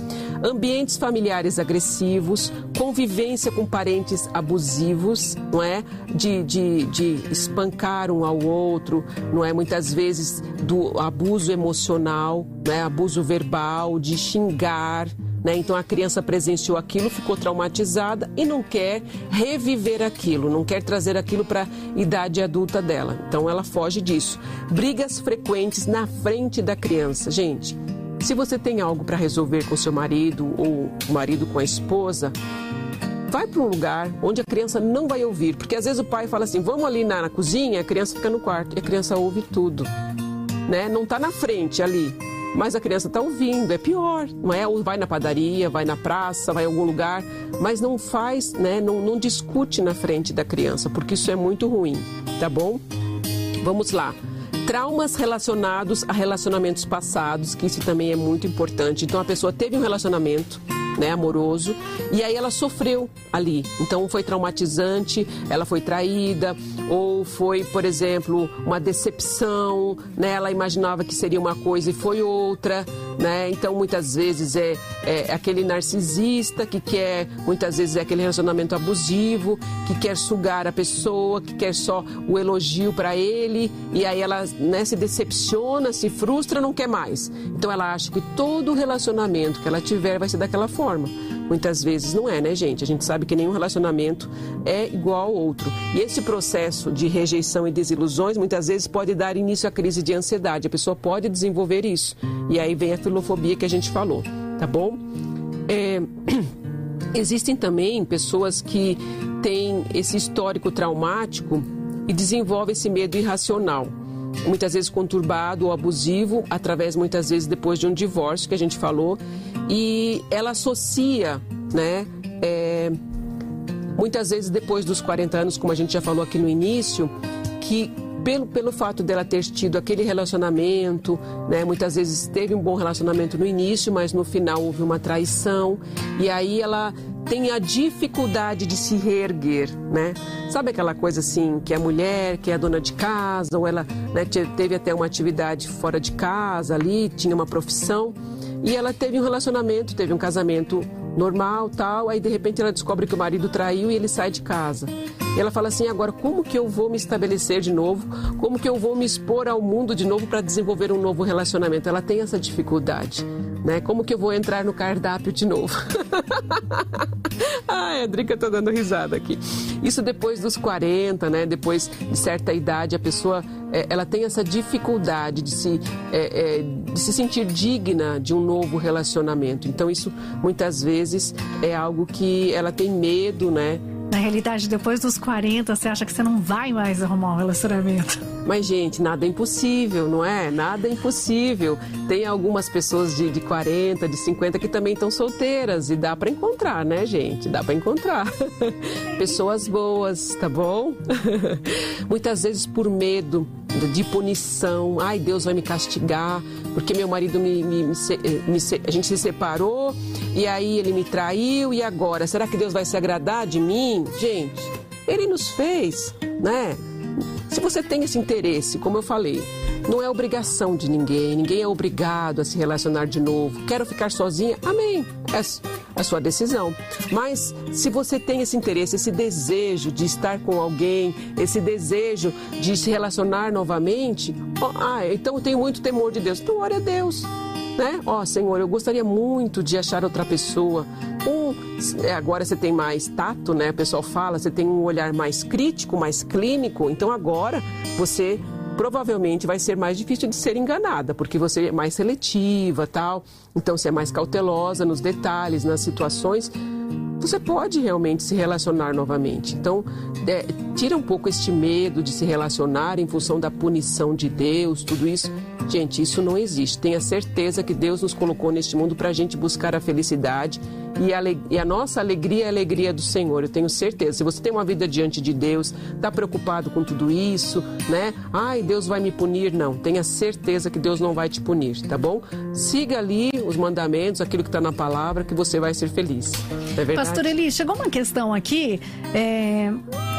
ambientes familiares agressivos, convivência com parentes abusivos, não é? De, de, de espancar um ao outro, não é? Muitas vezes do abuso emocional, né? abuso verbal, de xingar, né? Então a criança presenciou aquilo, ficou traumatizada e não quer reviver aquilo, não quer trazer aquilo para a idade adulta dela. Então ela foge disso. Brigas frequentes na frente da criança. Gente, se você tem algo para resolver com seu marido ou o marido com a esposa, vai para um lugar onde a criança não vai ouvir, porque às vezes o pai fala assim: "Vamos ali na, na cozinha", a criança fica no quarto e a criança ouve tudo. Né? Não está na frente ali, mas a criança está ouvindo, é pior, não é? Ou vai na padaria, vai na praça, vai em algum lugar, mas não faz, né? Não, não discute na frente da criança, porque isso é muito ruim, tá bom? Vamos lá. Traumas relacionados a relacionamentos passados, que isso também é muito importante. Então a pessoa teve um relacionamento, né, amoroso, e aí ela sofreu ali. Então foi traumatizante, ela foi traída, ou foi, por exemplo, uma decepção, né? Ela imaginava que seria uma coisa e foi outra, né? Então muitas vezes é, é aquele narcisista que quer, muitas vezes é aquele relacionamento abusivo, que quer sugar a pessoa, que quer só o elogio para ele, e aí ela né, se decepciona, se frustra, não quer mais. Então ela acha que todo relacionamento que ela tiver vai ser daquela forma. Muitas vezes não é, né, gente? A gente sabe que nenhum relacionamento é igual ao outro. E esse processo de rejeição e desilusões muitas vezes pode dar início à crise de ansiedade. A pessoa pode desenvolver isso. E aí vem a filofobia que a gente falou, tá bom? É... Existem também pessoas que têm esse histórico traumático e desenvolvem esse medo irracional muitas vezes conturbado ou abusivo, através muitas vezes depois de um divórcio que a gente falou, e ela associa, né? É, muitas vezes depois dos 40 anos, como a gente já falou aqui no início, que pelo, pelo fato dela ter tido aquele relacionamento, né, muitas vezes teve um bom relacionamento no início, mas no final houve uma traição, e aí ela tem a dificuldade de se reerguer, né? Sabe aquela coisa assim, que é mulher, que é dona de casa, ou ela né, teve até uma atividade fora de casa ali, tinha uma profissão, e ela teve um relacionamento, teve um casamento normal, tal, aí de repente ela descobre que o marido traiu e ele sai de casa. E ela fala assim: agora como que eu vou me estabelecer de novo? Como que eu vou me expor ao mundo de novo para desenvolver um novo relacionamento? Ela tem essa dificuldade, né? Como que eu vou entrar no cardápio de novo? Ai, a Drica tá dando risada aqui. Isso depois dos 40, né? Depois de certa idade, a pessoa é, ela tem essa dificuldade de se, é, é, de se sentir digna de um novo relacionamento. Então, isso muitas vezes é algo que ela tem medo, né? Na realidade, depois dos 40, você acha que você não vai mais arrumar um relacionamento. Mas, gente, nada é impossível, não é? Nada é impossível. Tem algumas pessoas de, de 40, de 50 que também estão solteiras e dá para encontrar, né, gente? Dá para encontrar. Pessoas boas, tá bom? Muitas vezes por medo de punição. Ai, Deus vai me castigar porque meu marido me, me, me, me, a gente se separou e aí ele me traiu e agora será que Deus vai se agradar de mim? Gente, ele nos fez, né? Se você tem esse interesse, como eu falei, não é obrigação de ninguém, ninguém é obrigado a se relacionar de novo. Quero ficar sozinha? Amém. É a sua decisão. Mas se você tem esse interesse, esse desejo de estar com alguém, esse desejo de se relacionar novamente, oh, ah, então eu tenho muito temor de Deus. Então, ore a Deus né? Ó, oh, Senhor, eu gostaria muito de achar outra pessoa. Um, é, agora você tem mais tato, né? O pessoal fala, você tem um olhar mais crítico, mais clínico. Então agora você provavelmente vai ser mais difícil de ser enganada, porque você é mais seletiva, tal. Então você é mais cautelosa nos detalhes, nas situações. Você pode realmente se relacionar novamente. Então, é, tira um pouco este medo de se relacionar em função da punição de Deus, tudo isso Gente, isso não existe. Tenha certeza que Deus nos colocou neste mundo para a gente buscar a felicidade e a, e a, nossa alegria é a alegria do Senhor. Eu tenho certeza. Se você tem uma vida diante de Deus, está preocupado com tudo isso, né? Ai, Deus vai me punir. Não, tenha certeza que Deus não vai te punir, tá bom? Siga ali os mandamentos, aquilo que está na palavra, que você vai ser feliz. É verdade? Pastor Eli, chegou uma questão aqui. É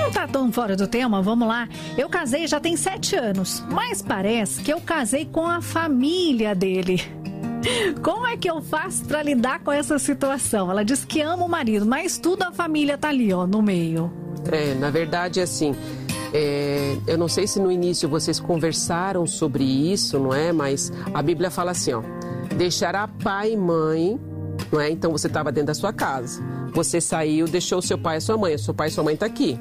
não tá tão fora do tema, vamos lá. Eu casei já tem sete anos, mas parece que eu casei com a família dele. Como é que eu faço para lidar com essa situação? Ela diz que ama o marido, mas tudo a família tá ali, ó, no meio. É, na verdade, assim, é, eu não sei se no início vocês conversaram sobre isso, não é? Mas a Bíblia fala assim, ó, deixará pai e mãe, não é? Então você estava dentro da sua casa, você saiu, deixou seu pai e sua mãe, seu pai e sua mãe tá aqui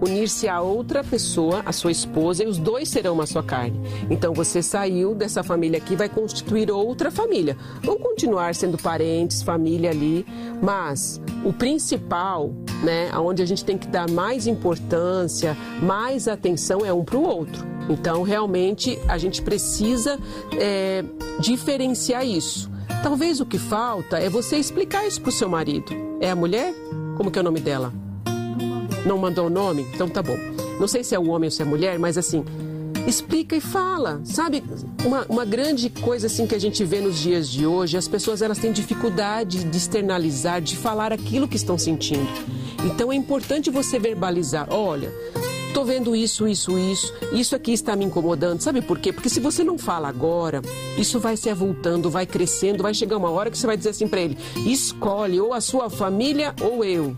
unir-se a outra pessoa, a sua esposa, e os dois serão uma só carne. Então você saiu dessa família aqui, vai constituir outra família. Vão continuar sendo parentes, família ali, mas o principal, né, aonde a gente tem que dar mais importância, mais atenção é um para o outro. Então realmente a gente precisa é, diferenciar isso. Talvez o que falta é você explicar isso para o seu marido. É a mulher? Como que é o nome dela? Não mandou o nome? Então tá bom. Não sei se é o homem ou se é mulher, mas assim, explica e fala. Sabe, uma, uma grande coisa assim que a gente vê nos dias de hoje, as pessoas elas têm dificuldade de externalizar, de falar aquilo que estão sentindo. Então é importante você verbalizar, olha, tô vendo isso, isso, isso, isso aqui está me incomodando. Sabe por quê? Porque se você não fala agora, isso vai se avultando, vai crescendo, vai chegar uma hora que você vai dizer assim para ele: escolhe ou a sua família ou eu.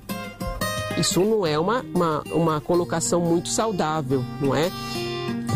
Isso não é uma, uma, uma colocação muito saudável, não é?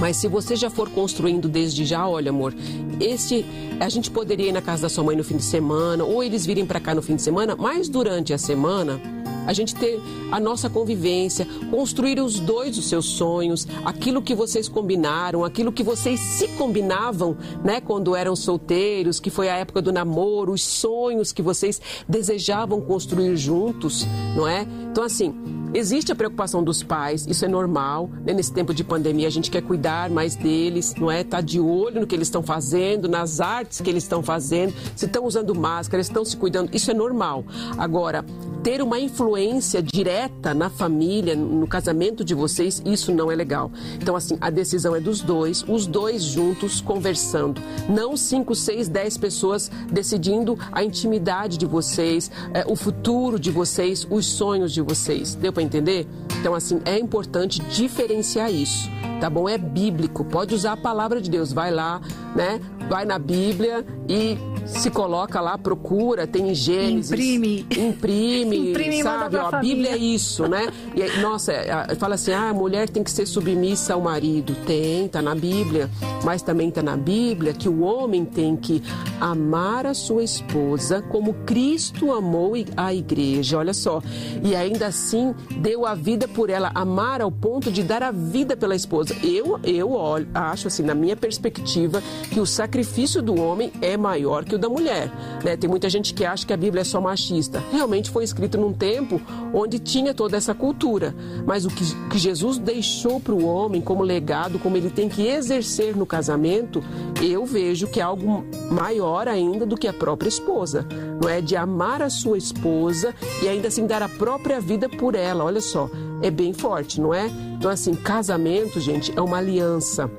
Mas se você já for construindo desde já, olha, amor, esse a gente poderia ir na casa da sua mãe no fim de semana, ou eles virem para cá no fim de semana, mas durante a semana a gente ter a nossa convivência, construir os dois os seus sonhos, aquilo que vocês combinaram, aquilo que vocês se combinavam, né, quando eram solteiros, que foi a época do namoro, os sonhos que vocês desejavam construir juntos, não é? Então assim, Existe a preocupação dos pais, isso é normal. Né? Nesse tempo de pandemia, a gente quer cuidar mais deles, não é? Tá de olho no que eles estão fazendo, nas artes que eles estão fazendo, se estão usando máscara, estão se cuidando. Isso é normal. Agora, ter uma influência direta na família, no casamento de vocês, isso não é legal. Então, assim, a decisão é dos dois, os dois juntos conversando. Não cinco, seis, dez pessoas decidindo a intimidade de vocês, é, o futuro de vocês, os sonhos de vocês. Deu para entender? Então, assim, é importante diferenciar isso, tá bom? É bíblico, pode usar a palavra de Deus, vai lá, né? Vai na Bíblia e se coloca lá, procura, tem Gênesis. Imprime. Imprime, Imprime sabe? Ó, a Bíblia é isso, né? E aí, nossa, fala assim, ah, a mulher tem que ser submissa ao marido. Tem, tá na Bíblia. Mas também tá na Bíblia que o homem tem que amar a sua esposa como Cristo amou a igreja. Olha só. E ainda assim deu a vida por ela, amar ao ponto de dar a vida pela esposa. Eu, eu olho, acho assim, na minha perspectiva, que o sacrifício do homem é maior que o da mulher. Né? Tem muita gente que acha que a Bíblia é só machista. Realmente foi escrito num tempo onde tinha toda essa cultura. Mas o que, que Jesus deixou para o homem como legado, como ele tem que exercer no casamento, eu vejo que é algo maior ainda do que a própria esposa. Não é de amar a sua esposa e ainda assim dar a própria vida por ela. Olha só, é bem forte, não é? Então, assim, casamento, gente, é uma aliança.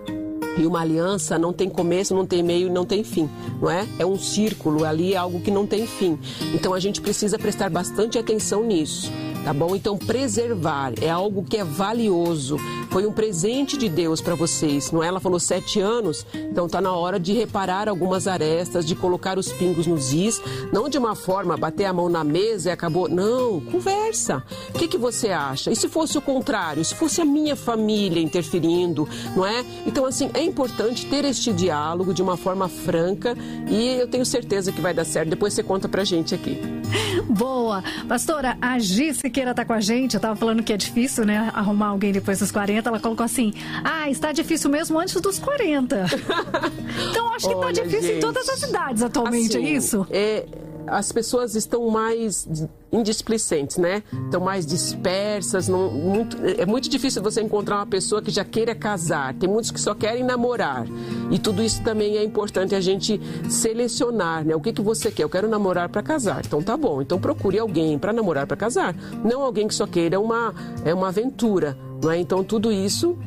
E uma aliança não tem começo, não tem meio, não tem fim, não é? É um círculo ali, é algo que não tem fim. Então a gente precisa prestar bastante atenção nisso. tá bom? Então, preservar é algo que é valioso. Foi um presente de Deus para vocês, não é? Ela falou sete anos, então tá na hora de reparar algumas arestas, de colocar os pingos nos is, não de uma forma bater a mão na mesa e acabou. Não, conversa. O que, que você acha? E se fosse o contrário? Se fosse a minha família interferindo, não é? Então, assim, é importante ter este diálogo de uma forma franca e eu tenho certeza que vai dar certo. Depois você conta pra gente aqui. Boa. Pastora, a Gi Siqueira tá com a gente. Eu tava falando que é difícil, né? Arrumar alguém depois dos 40. Ela colocou assim: ah, está difícil mesmo antes dos 40. então acho que tá Olha, difícil gente, em todas as idades atualmente, assim, é isso? É, as pessoas estão mais indisplicentes, né? Estão mais dispersas. Não, muito, é muito difícil você encontrar uma pessoa que já queira casar. Tem muitos que só querem namorar. E tudo isso também é importante a gente selecionar, né? O que, que você quer? Eu quero namorar para casar. Então tá bom. Então procure alguém para namorar para casar. Não alguém que só queira uma, é uma aventura. Não é? Então tudo isso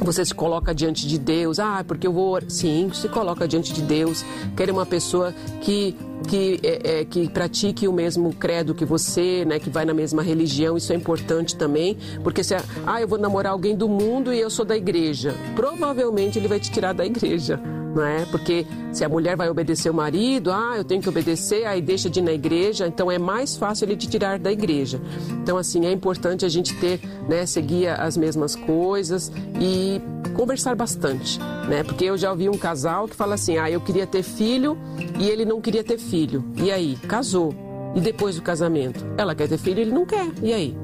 você se coloca diante de Deus, ah, porque eu vou. Sim, se coloca diante de Deus. Quer uma pessoa que que, é, é, que pratique o mesmo credo que você, né, que vai na mesma religião, isso é importante também, porque se ah, eu vou namorar alguém do mundo e eu sou da igreja, provavelmente ele vai te tirar da igreja, não é? Porque se a mulher vai obedecer o marido, ah, eu tenho que obedecer, aí deixa de ir na igreja, então é mais fácil ele te tirar da igreja. Então assim é importante a gente ter, né, seguir as mesmas coisas e conversar bastante, né? Porque eu já ouvi um casal que fala assim: "Ah, eu queria ter filho e ele não queria ter filho". E aí, casou. E depois do casamento, ela quer ter filho, ele não quer. E aí?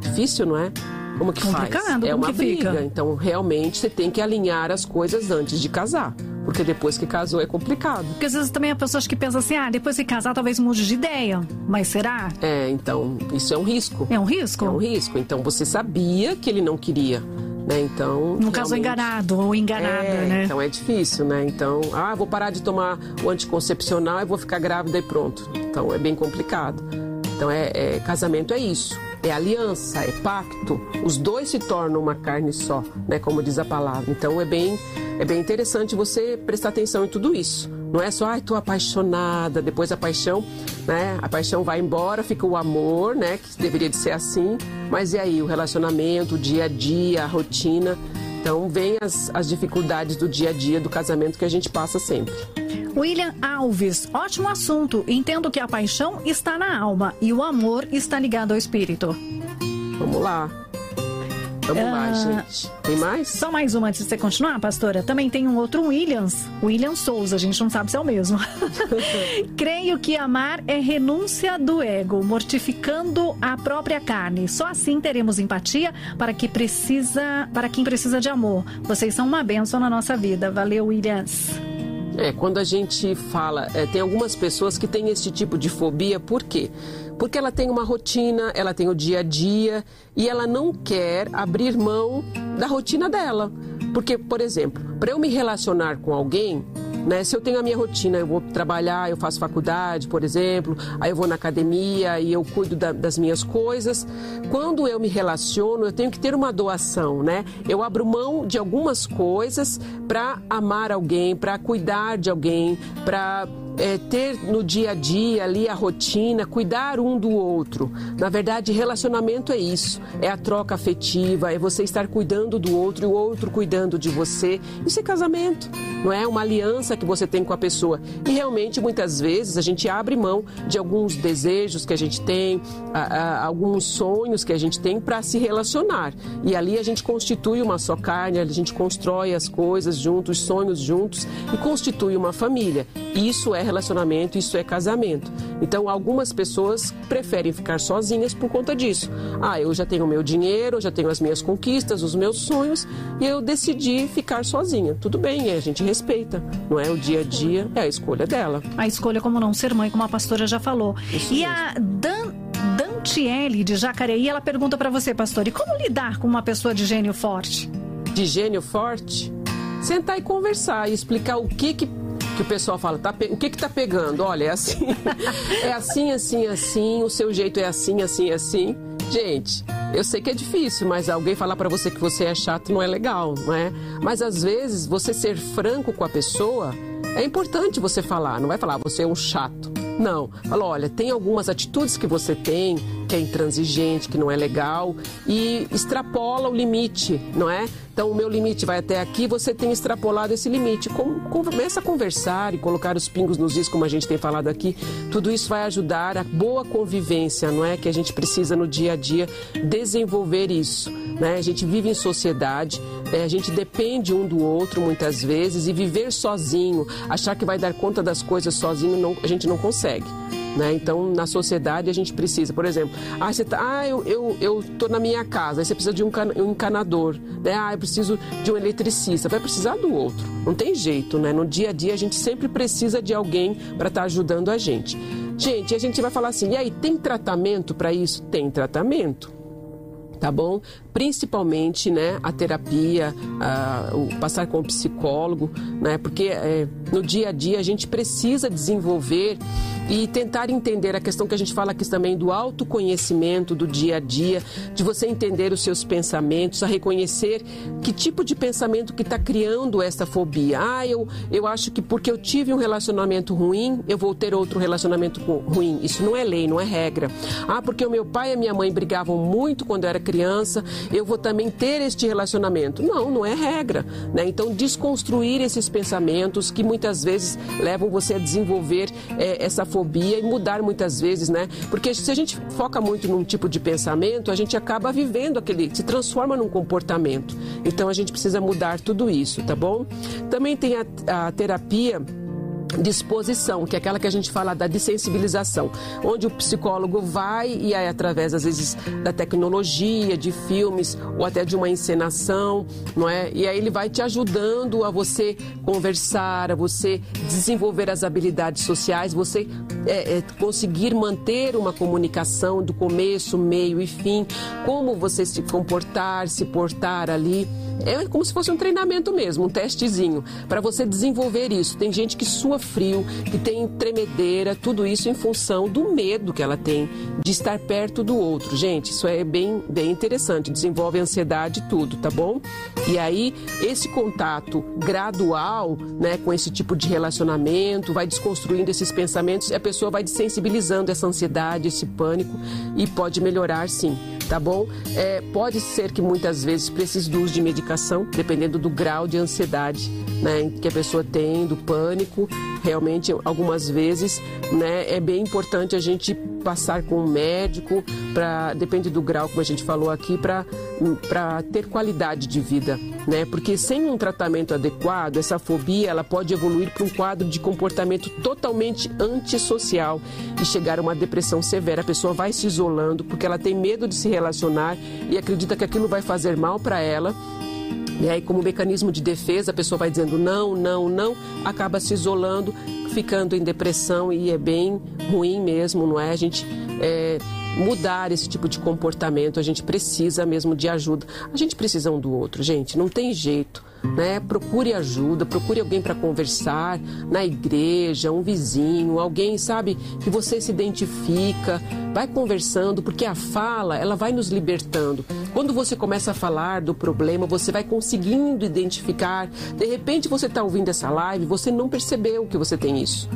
Difícil, não é? Como que Complicado, faz? É uma briga. fica? Então, realmente, você tem que alinhar as coisas antes de casar. Porque depois que casou é complicado. Porque às vezes também há pessoas que pensam assim, ah, depois de casar talvez mude de ideia. Mas será? É, então, isso é um risco. É um risco? É um risco. Então, você sabia que ele não queria. Né? Então, No caso enganado ou enganada, é, né? Então é difícil, né? Então, ah, vou parar de tomar o anticoncepcional e vou ficar grávida e pronto. Então é bem complicado. Então é, é- casamento é isso. É aliança, é pacto. Os dois se tornam uma carne só, né? Como diz a palavra. Então é bem, é bem interessante você prestar atenção em tudo isso. Não é só, ai, tô apaixonada, depois a paixão, né? A paixão vai embora, fica o amor, né? Que deveria de ser assim. Mas e aí, o relacionamento, o dia a dia, a rotina. Então, vem as, as dificuldades do dia a dia do casamento que a gente passa sempre. William Alves, ótimo assunto. Entendo que a paixão está na alma e o amor está ligado ao espírito. Vamos lá. Vamos lá, Ah, gente. Tem mais? Só mais uma antes de você continuar, pastora. Também tem um outro Williams, William Souza, a gente não sabe se é o mesmo. Creio que amar é renúncia do ego, mortificando a própria carne. Só assim teremos empatia para que precisa, para quem precisa de amor. Vocês são uma bênção na nossa vida. Valeu, Williams. É, quando a gente fala, é, tem algumas pessoas que têm esse tipo de fobia, por quê? Porque ela tem uma rotina, ela tem o dia a dia e ela não quer abrir mão da rotina dela. Porque, por exemplo, para eu me relacionar com alguém, né, se eu tenho a minha rotina, eu vou trabalhar, eu faço faculdade, por exemplo, aí eu vou na academia e eu cuido da- das minhas coisas. Quando eu me relaciono, eu tenho que ter uma doação, né? Eu abro mão de algumas coisas para amar alguém, para cuidar de alguém, para é, ter no dia a dia ali a rotina, cuidar um do outro. Na verdade, relacionamento é isso, é a troca afetiva, é você estar cuidando do outro e o outro cuidando de você. Isso é casamento, não é uma aliança que você tem com a pessoa. E realmente, muitas vezes, a gente abre mão de alguns desejos que a gente tem, a- a- alguns sonhos que a gente tem para se relacionar. E ali a gente constitui uma só carne, a gente constrói as coisas juntos, os sonhos juntos e constitui uma família. Isso é relacionamento, isso é casamento. Então, algumas pessoas preferem ficar sozinhas por conta disso. Ah, eu já tenho o meu dinheiro, eu já tenho as minhas conquistas, os meus sonhos e eu decidi ficar sozinha. Tudo bem, a gente respeita, não é? O dia a dia é a escolha dela. A escolha como não ser mãe, como a pastora já falou. Isso e mesmo. a Dan, Dantiele de Jacareí, ela pergunta para você, pastor, e como lidar com uma pessoa de gênio forte? de gênio forte, sentar e conversar e explicar o que que, que o pessoal fala, tá, pe- o que que tá pegando? Olha, é assim, é assim, assim, assim, o seu jeito é assim, assim, assim. Gente, eu sei que é difícil, mas alguém falar pra você que você é chato não é legal, não é? Mas às vezes você ser franco com a pessoa é importante você falar, não vai falar "Ah, você é um chato. Não. Fala, olha, tem algumas atitudes que você tem que é intransigente, que não é legal e extrapola o limite, não é? Então, o meu limite vai até aqui, você tem extrapolado esse limite. Com, começa a conversar e colocar os pingos nos is, como a gente tem falado aqui. Tudo isso vai ajudar a boa convivência, não é? Que a gente precisa no dia a dia desenvolver isso. Né? A gente vive em sociedade, é, a gente depende um do outro muitas vezes e viver sozinho, achar que vai dar conta das coisas sozinho, não, a gente não consegue. Né? Então, na sociedade, a gente precisa, por exemplo, ah, você tá, ah eu, eu, eu tô na minha casa, aí você precisa de um, can, um encanador, né? ah, eu preciso de um eletricista, vai precisar do outro, não tem jeito, né? No dia a dia, a gente sempre precisa de alguém para estar tá ajudando a gente. Gente, a gente vai falar assim, e aí, tem tratamento para isso? Tem tratamento tá bom? Principalmente, né, a terapia, a, o passar com o psicólogo, né, porque é, no dia a dia a gente precisa desenvolver e tentar entender a questão que a gente fala aqui também do autoconhecimento do dia a dia, de você entender os seus pensamentos, a reconhecer que tipo de pensamento que está criando essa fobia. Ah, eu, eu acho que porque eu tive um relacionamento ruim, eu vou ter outro relacionamento ruim. Isso não é lei, não é regra. Ah, porque o meu pai e a minha mãe brigavam muito quando eu era criança, eu vou também ter este relacionamento. Não, não é regra. Né? Então, desconstruir esses pensamentos que muitas vezes levam você a desenvolver é, essa fobia e mudar muitas vezes, né? Porque se a gente foca muito num tipo de pensamento, a gente acaba vivendo aquele, se transforma num comportamento. Então a gente precisa mudar tudo isso, tá bom? Também tem a, a terapia disposição, que é aquela que a gente fala da desensibilização, onde o psicólogo vai e aí através às vezes da tecnologia, de filmes ou até de uma encenação, não é? E aí ele vai te ajudando a você conversar, a você desenvolver as habilidades sociais, você é, é, conseguir manter uma comunicação do começo, meio e fim, como você se comportar, se portar ali. É como se fosse um treinamento mesmo, um testezinho, para você desenvolver isso. Tem gente que sua frio, que tem tremedeira, tudo isso em função do medo que ela tem de estar perto do outro. Gente, isso é bem, bem interessante, desenvolve ansiedade tudo, tá bom? E aí, esse contato gradual, né, com esse tipo de relacionamento, vai desconstruindo esses pensamentos a pessoa vai desensibilizando essa ansiedade, esse pânico e pode melhorar sim tá bom? É, pode ser que muitas vezes precise do uso de medicação, dependendo do grau de ansiedade né, que a pessoa tem, do pânico. Realmente, algumas vezes, né, é bem importante a gente passar com um médico, para depende do grau, como a gente falou aqui, para ter qualidade de vida. Né? Porque sem um tratamento adequado, essa fobia ela pode evoluir para um quadro de comportamento totalmente antissocial e chegar a uma depressão severa. A pessoa vai se isolando porque ela tem medo de se relacionar e acredita que aquilo vai fazer mal para ela e aí, como mecanismo de defesa, a pessoa vai dizendo não, não, não, acaba se isolando, ficando em depressão e é bem ruim mesmo, não é? A gente é, mudar esse tipo de comportamento, a gente precisa mesmo de ajuda. A gente precisa um do outro, gente, não tem jeito né? Procure ajuda, procure alguém para conversar na igreja, um vizinho, alguém, sabe, que você se identifica, vai conversando, porque a fala, ela vai nos libertando. Quando você começa a falar do problema, você vai conseguindo identificar. De repente você está ouvindo essa live, você não percebeu que você tem isso.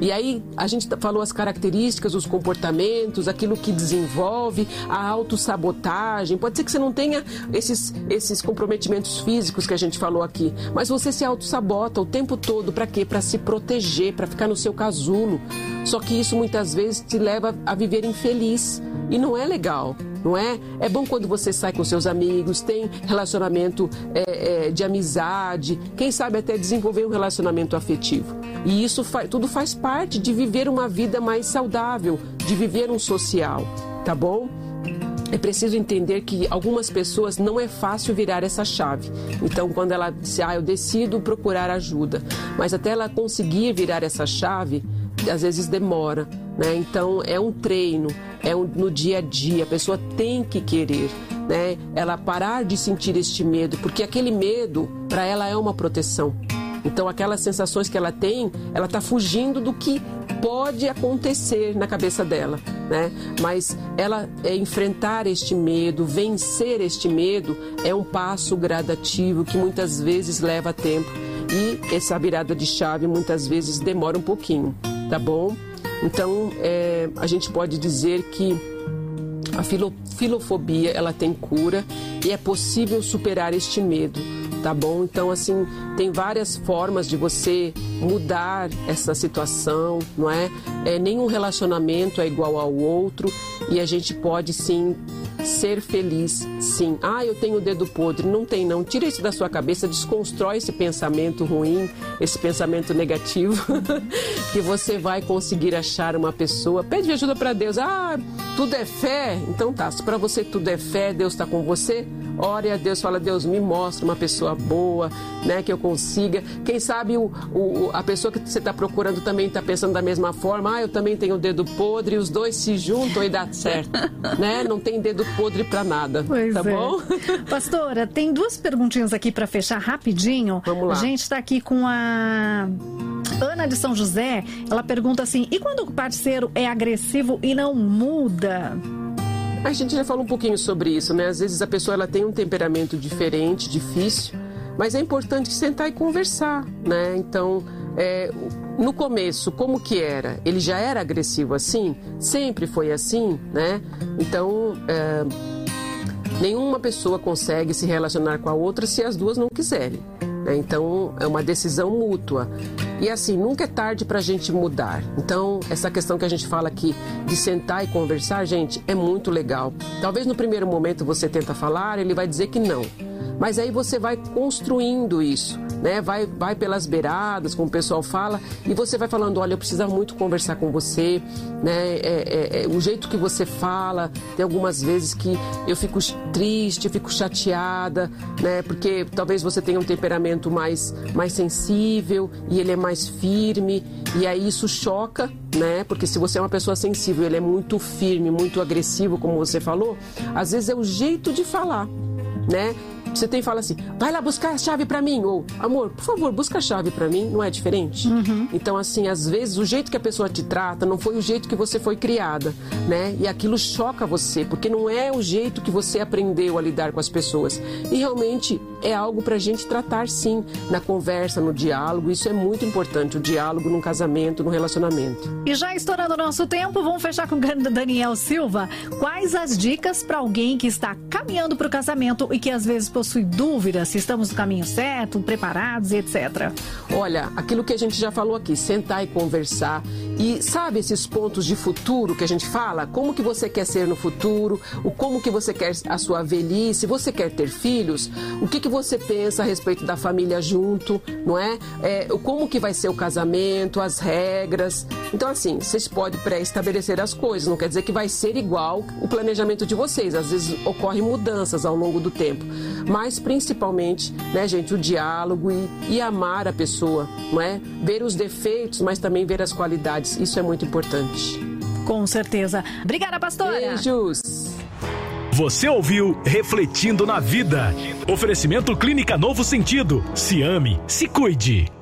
E aí a gente falou as características, os comportamentos, aquilo que desenvolve, a autossabotagem. Pode ser que você não tenha esses, esses comprometimentos físicos que a gente falou aqui, mas você se autossabota o tempo todo para quê? Para se proteger, para ficar no seu casulo. Só que isso muitas vezes te leva a viver infeliz e não é legal não é? É bom quando você sai com seus amigos, tem relacionamento é, é, de amizade, quem sabe até desenvolver um relacionamento afetivo. E isso fa tudo faz parte de viver uma vida mais saudável, de viver um social, tá bom? É preciso entender que algumas pessoas não é fácil virar essa chave. Então, quando ela diz, ah, eu decido procurar ajuda, mas até ela conseguir virar essa chave, às vezes demora, né? Então, é um treino, é um, no dia a dia, a pessoa tem que querer, né? Ela parar de sentir este medo, porque aquele medo, para ela, é uma proteção. Então, aquelas sensações que ela tem, ela está fugindo do que pode acontecer na cabeça dela, né? Mas ela é, enfrentar este medo, vencer este medo, é um passo gradativo que muitas vezes leva tempo e essa virada de chave muitas vezes demora um pouquinho, tá bom? Então, é, a gente pode dizer que a filo, filofobia ela tem cura e é possível superar este medo, tá bom? Então, assim, tem várias formas de você mudar essa situação, não é? é nenhum relacionamento é igual ao outro e a gente pode sim ser feliz, sim. Ah, eu tenho o dedo podre. Não tem, não. Tira isso da sua cabeça, desconstrói esse pensamento ruim, esse pensamento negativo, que você vai conseguir achar uma pessoa. Pede ajuda para Deus. Ah, tudo é fé? Então tá. Se para você tudo é fé, Deus está com você, ore a Deus, fala, Deus, me mostra uma pessoa boa, né, que eu consiga. Quem sabe o, o a pessoa que você está procurando também está pensando da mesma forma. Ah, eu também tenho o dedo podre, os dois se juntam e dá certo, né? Não tem dedo podre para nada, pois tá é. bom? Pastora, tem duas perguntinhas aqui para fechar rapidinho. Vamos lá. A gente está aqui com a Ana de São José. Ela pergunta assim: e quando o parceiro é agressivo e não muda? A gente já falou um pouquinho sobre isso, né? Às vezes a pessoa ela tem um temperamento diferente, difícil, mas é importante sentar e conversar, né? Então, é, no começo, como que era? Ele já era agressivo assim? Sempre foi assim, né? Então, é, nenhuma pessoa consegue se relacionar com a outra se as duas não quiserem. Né? Então, é uma decisão mútua. E assim, nunca é tarde para a gente mudar. Então, essa questão que a gente fala aqui de sentar e conversar, gente, é muito legal. Talvez no primeiro momento você tenta falar, ele vai dizer que não. Mas aí você vai construindo isso, né? Vai, vai pelas beiradas, como o pessoal fala, e você vai falando, olha, eu preciso muito conversar com você, né? É, é, é, o jeito que você fala, tem algumas vezes que eu fico triste, eu fico chateada, né? Porque talvez você tenha um temperamento mais, mais sensível e ele é mais firme, e aí isso choca, né? Porque se você é uma pessoa sensível, ele é muito firme, muito agressivo, como você falou, às vezes é o jeito de falar, né? Você tem fala assim, vai lá buscar a chave para mim, ou amor, por favor, busca a chave para mim, não é diferente? Uhum. Então, assim, às vezes o jeito que a pessoa te trata não foi o jeito que você foi criada, né? E aquilo choca você, porque não é o jeito que você aprendeu a lidar com as pessoas. E realmente é algo para a gente tratar sim, na conversa, no diálogo. Isso é muito importante, o diálogo num casamento, no relacionamento. E já estourando o nosso tempo, vamos fechar com o Daniel Silva. Quais as dicas para alguém que está caminhando para o casamento e que às vezes possui dúvidas se estamos no caminho certo, preparados e etc? Olha, aquilo que a gente já falou aqui, sentar e conversar. E sabe esses pontos de futuro que a gente fala? Como que você quer ser no futuro? O como que você quer a sua velhice? Você quer ter filhos? O que, que você pensa a respeito da família junto, não é? é como que vai ser o casamento, as regras. Então, assim, vocês podem pré-estabelecer as coisas, não quer dizer que vai ser igual o planejamento de vocês. Às vezes ocorrem mudanças ao longo do tempo. Mas, principalmente, né, gente, o diálogo e, e amar a pessoa, não é? Ver os defeitos, mas também ver as qualidades. Isso é muito importante. Com certeza. Obrigada, pastora. Beijos. Você ouviu Refletindo na Vida. Oferecimento Clínica Novo Sentido. Se ame, se cuide.